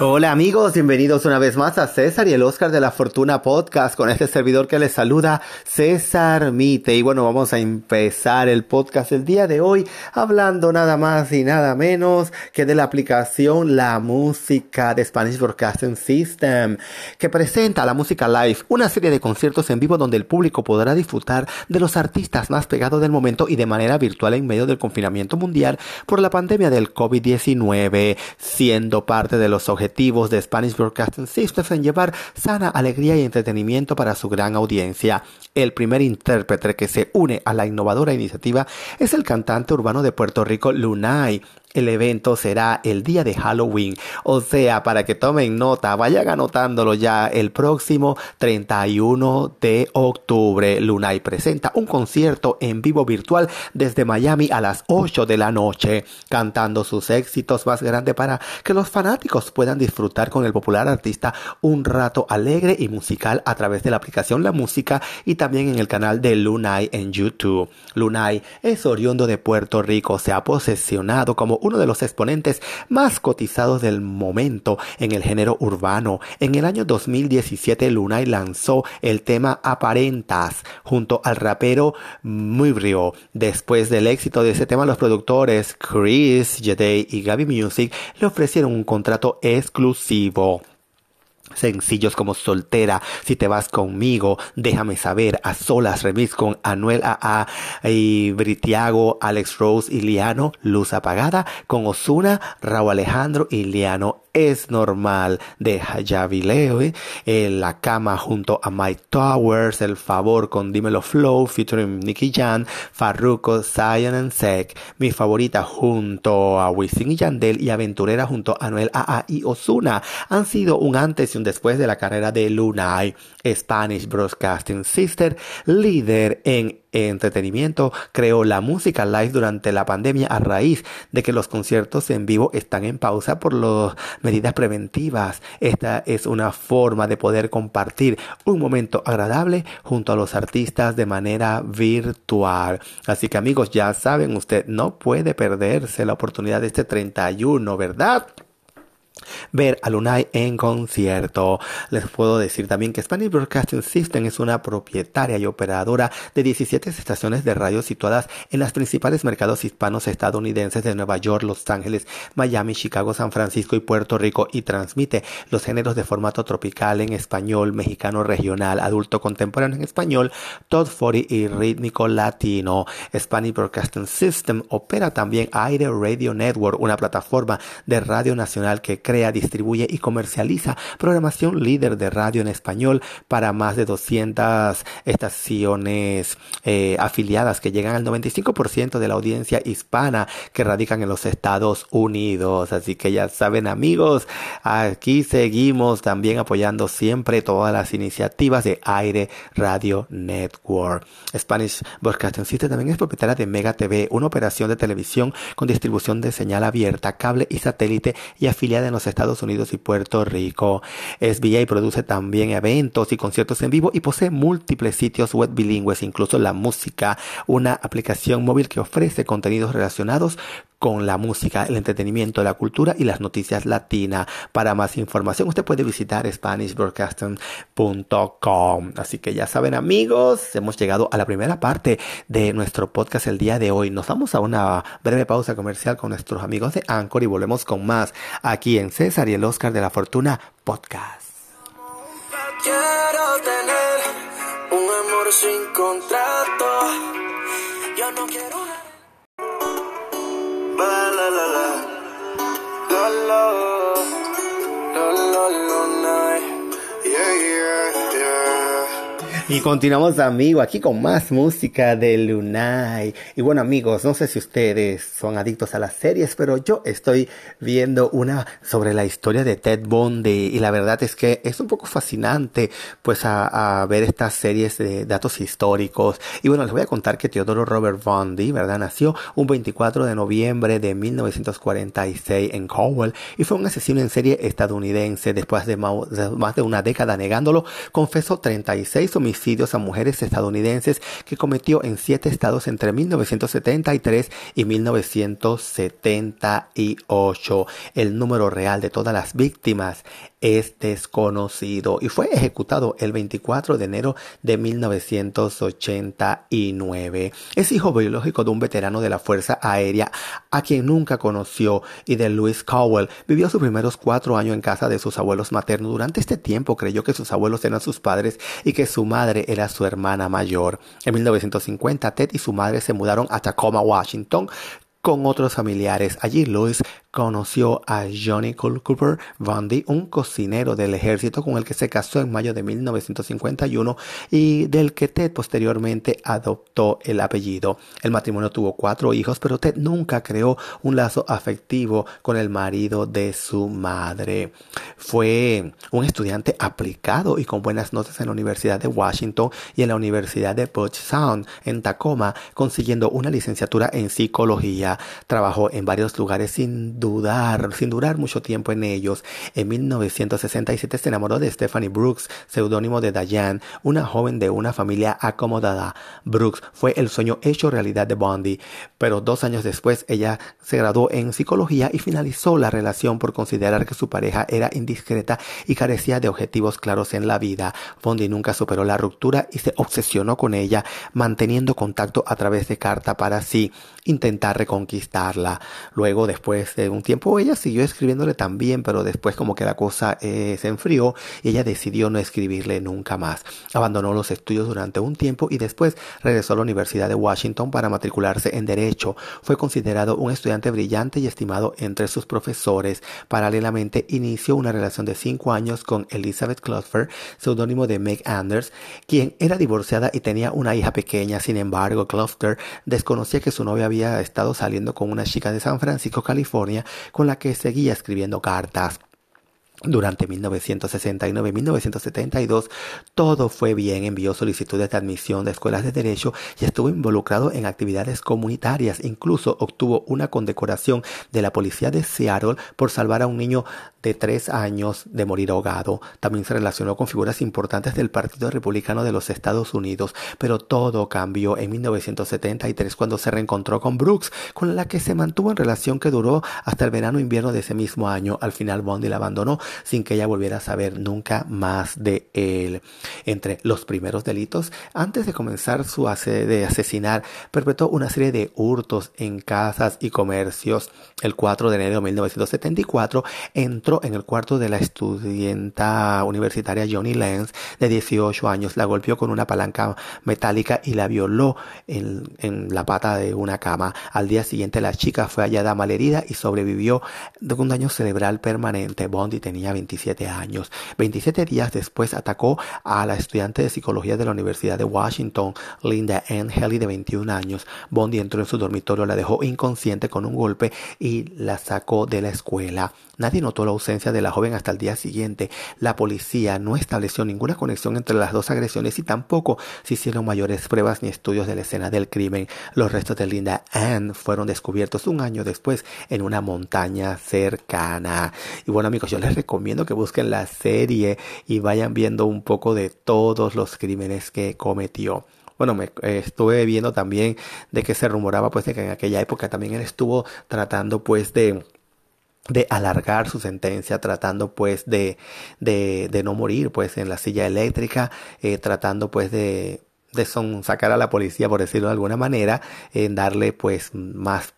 Hola amigos, bienvenidos una vez más a César y el Oscar de la Fortuna Podcast con este servidor que les saluda César Mite. Y bueno, vamos a empezar el podcast el día de hoy hablando nada más y nada menos que de la aplicación La Música de Spanish Broadcasting System que presenta la música live, una serie de conciertos en vivo donde el público podrá disfrutar de los artistas más pegados del momento y de manera virtual en medio del confinamiento mundial por la pandemia del COVID-19, siendo parte de los objetivos de Spanish Broadcasting System en llevar sana alegría y entretenimiento para su gran audiencia. El primer intérprete que se une a la innovadora iniciativa es el cantante urbano de Puerto Rico Lunay, el evento será el día de Halloween. O sea, para que tomen nota, vayan anotándolo ya el próximo 31 de octubre. Lunay presenta un concierto en vivo virtual desde Miami a las 8 de la noche, cantando sus éxitos más grandes para que los fanáticos puedan disfrutar con el popular artista un rato alegre y musical a través de la aplicación La Música y también en el canal de Lunay en YouTube. Lunay es oriundo de Puerto Rico, se ha posesionado como uno de los exponentes más cotizados del momento en el género urbano. En el año 2017 Lunay lanzó el tema Aparentas junto al rapero Mubrio. Después del éxito de ese tema, los productores Chris, Jade y Gaby Music le ofrecieron un contrato exclusivo. Sencillos como Soltera, Si te vas conmigo, Déjame saber, A solas remix con Anuel AA y Britiago, Alex Rose y Liano, Luz apagada con Osuna, Raúl Alejandro y Liano es normal de Javi Leo, en la cama junto a Mike Towers, El favor con Dímelo Flow, featuring Nicky Jan, Farruko, Zion and Sek, mi favorita junto a Wisin y Yandel y Aventurera junto a Noel AA y Osuna han sido un antes y un después de la carrera de Lunay, Spanish Broadcasting Sister, líder en entretenimiento, creó la música live durante la pandemia a raíz de que los conciertos en vivo están en pausa por las medidas preventivas. Esta es una forma de poder compartir un momento agradable junto a los artistas de manera virtual. Así que amigos, ya saben, usted no puede perderse la oportunidad de este 31, ¿verdad? Ver a Lunay en concierto. Les puedo decir también que Spanish Broadcasting System es una propietaria y operadora de 17 estaciones de radio situadas en los principales mercados hispanos estadounidenses de Nueva York, Los Ángeles, Miami, Chicago, San Francisco y Puerto Rico y transmite los géneros de formato tropical en español, mexicano regional, adulto contemporáneo en español, top 40 y rítmico latino. Spanish Broadcasting System opera también Aire Radio Network, una plataforma de radio nacional que crea, distribuye y comercializa programación líder de radio en español para más de 200 estaciones eh, afiliadas que llegan al 95% de la audiencia hispana que radican en los Estados Unidos. Así que ya saben amigos, aquí seguimos también apoyando siempre todas las iniciativas de Aire Radio Network. Spanish Broadcasting System también es propietaria de Mega TV, una operación de televisión con distribución de señal abierta, cable y satélite y afiliada en Estados Unidos y Puerto Rico. SBA produce también eventos y conciertos en vivo y posee múltiples sitios web bilingües, incluso la música, una aplicación móvil que ofrece contenidos relacionados con la música, el entretenimiento, la cultura y las noticias latinas. Para más información usted puede visitar SpanishBroadcasting.com. Así que ya saben amigos, hemos llegado a la primera parte de nuestro podcast el día de hoy. Nos vamos a una breve pausa comercial con nuestros amigos de Anchor y volvemos con más aquí en César y el Oscar de la Fortuna Podcast. Quiero tener un amor sin contrato. Yo no quiero love. Y continuamos, amigo, aquí con más música de Lunay. Y bueno, amigos, no sé si ustedes son adictos a las series, pero yo estoy viendo una sobre la historia de Ted Bundy. Y la verdad es que es un poco fascinante, pues, a, ver estas series de datos históricos. Y bueno, les voy a contar que Teodoro Robert Bundy, ¿verdad? Nació un 24 de noviembre de 1946 en Cowell y fue un asesino en serie estadounidense. Después de más de una década negándolo, confesó 36 homicidios homicidios a mujeres estadounidenses que cometió en siete estados entre 1973 y 1978. El número real de todas las víctimas es desconocido y fue ejecutado el 24 de enero de 1989. Es hijo biológico de un veterano de la Fuerza Aérea a quien nunca conoció y de Louis Cowell. Vivió sus primeros cuatro años en casa de sus abuelos maternos. Durante este tiempo creyó que sus abuelos eran sus padres y que su madre era su hermana mayor. En 1950, Ted y su madre se mudaron a Tacoma, Washington, con otros familiares. Allí Louis conoció a Johnny Cooper Bundy, un cocinero del ejército con el que se casó en mayo de 1951 y del que Ted posteriormente adoptó el apellido. El matrimonio tuvo cuatro hijos, pero Ted nunca creó un lazo afectivo con el marido de su madre. Fue un estudiante aplicado y con buenas notas en la Universidad de Washington y en la Universidad de Puget Sound en Tacoma, consiguiendo una licenciatura en psicología. Trabajó en varios lugares sin dudar, sin durar mucho tiempo en ellos. En 1967 se enamoró de Stephanie Brooks, seudónimo de Diane, una joven de una familia acomodada. Brooks fue el sueño hecho realidad de Bondi, pero dos años después ella se graduó en psicología y finalizó la relación por considerar que su pareja era indiscreta y carecía de objetivos claros en la vida. Bondi nunca superó la ruptura y se obsesionó con ella, manteniendo contacto a través de carta para así intentar reconquistarla. Luego, después de un tiempo ella siguió escribiéndole también, pero después como que la cosa eh, se enfrió y ella decidió no escribirle nunca más. Abandonó los estudios durante un tiempo y después regresó a la Universidad de Washington para matricularse en Derecho. Fue considerado un estudiante brillante y estimado entre sus profesores. Paralelamente inició una relación de cinco años con Elizabeth Cluster, seudónimo de Meg Anders, quien era divorciada y tenía una hija pequeña. Sin embargo, Cluster desconocía que su novia había estado saliendo con una chica de San Francisco, California, con la que seguía escribiendo cartas. Durante 1969 y 1972 todo fue bien, envió solicitudes de admisión de escuelas de derecho y estuvo involucrado en actividades comunitarias. Incluso obtuvo una condecoración de la policía de Seattle por salvar a un niño de tres años de morir ahogado. También se relacionó con figuras importantes del Partido Republicano de los Estados Unidos, pero todo cambió en 1973 cuando se reencontró con Brooks, con la que se mantuvo en relación que duró hasta el verano-invierno de ese mismo año. Al final Bondi la abandonó sin que ella volviera a saber nunca más de él. Entre los primeros delitos, antes de comenzar su de asesinar, perpetró una serie de hurtos en casas y comercios. El 4 de enero de 1974 entró en el cuarto de la estudianta universitaria Johnny Lenz de 18 años, la golpeó con una palanca metálica y la violó en, en la pata de una cama. Al día siguiente la chica fue hallada malherida y sobrevivió de un daño cerebral permanente. Bondi tenía 27 años. 27 días después atacó a la estudiante de psicología de la Universidad de Washington, Linda Ann Haley, de 21 años. Bondi entró en su dormitorio, la dejó inconsciente con un golpe y la sacó de la escuela. Nadie notó la ausencia de la joven hasta el día siguiente. La policía no estableció ninguna conexión entre las dos agresiones y tampoco se hicieron mayores pruebas ni estudios de la escena del crimen. Los restos de Linda Ann fueron descubiertos un año después en una montaña cercana. Y bueno amigos, yo les recomiendo que busquen la serie y vayan viendo un poco de todos los crímenes que cometió. Bueno, me estuve viendo también de que se rumoraba pues que en aquella época también él estuvo tratando pues de de alargar su sentencia, tratando pues de, de, de no morir pues en la silla eléctrica, eh, tratando pues de, de son, sacar a la policía, por decirlo de alguna manera, en darle pues más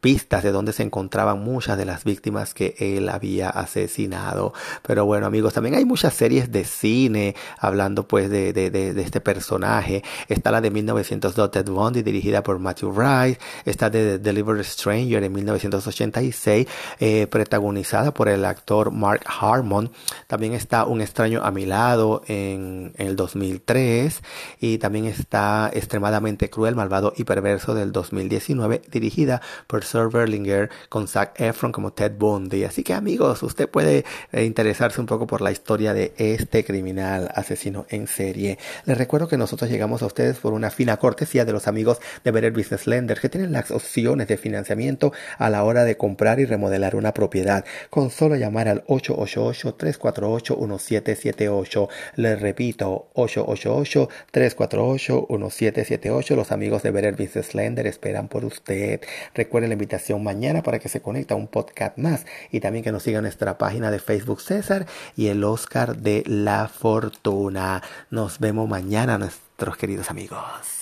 pistas de dónde se encontraban muchas de las víctimas que él había asesinado. Pero bueno amigos, también hay muchas series de cine hablando pues de, este personaje. Está la de 1902 Ted Bundy dirigida por Matthew Wright. Está de The Delivered Stranger en 1986 eh, protagonizada por el actor Mark Harmon. También está Un extraño a mi lado en, en el 2003 y también está Extremadamente cruel, malvado y perverso del 2019 dirigida por Sir Berlinger con Zac Efron como Ted Bundy. Así que amigos, usted puede eh, interesarse un poco por la historia de este criminal asesino en serie. Les recuerdo que nosotros llegamos a ustedes por una fina cortesía de los amigos de Better Business Lender que tienen las opciones de financiamiento a la hora de comprar y remodelar una propiedad con solo llamar al 888-348-1778. Les repito, 888-348-1778. Los amigos de Better Business Lender esperan por usted. Recuerde la invitación mañana para que se conecte a un podcast más y también que nos siga nuestra página de Facebook César y el Oscar de la Fortuna. Nos vemos mañana, nuestros queridos amigos.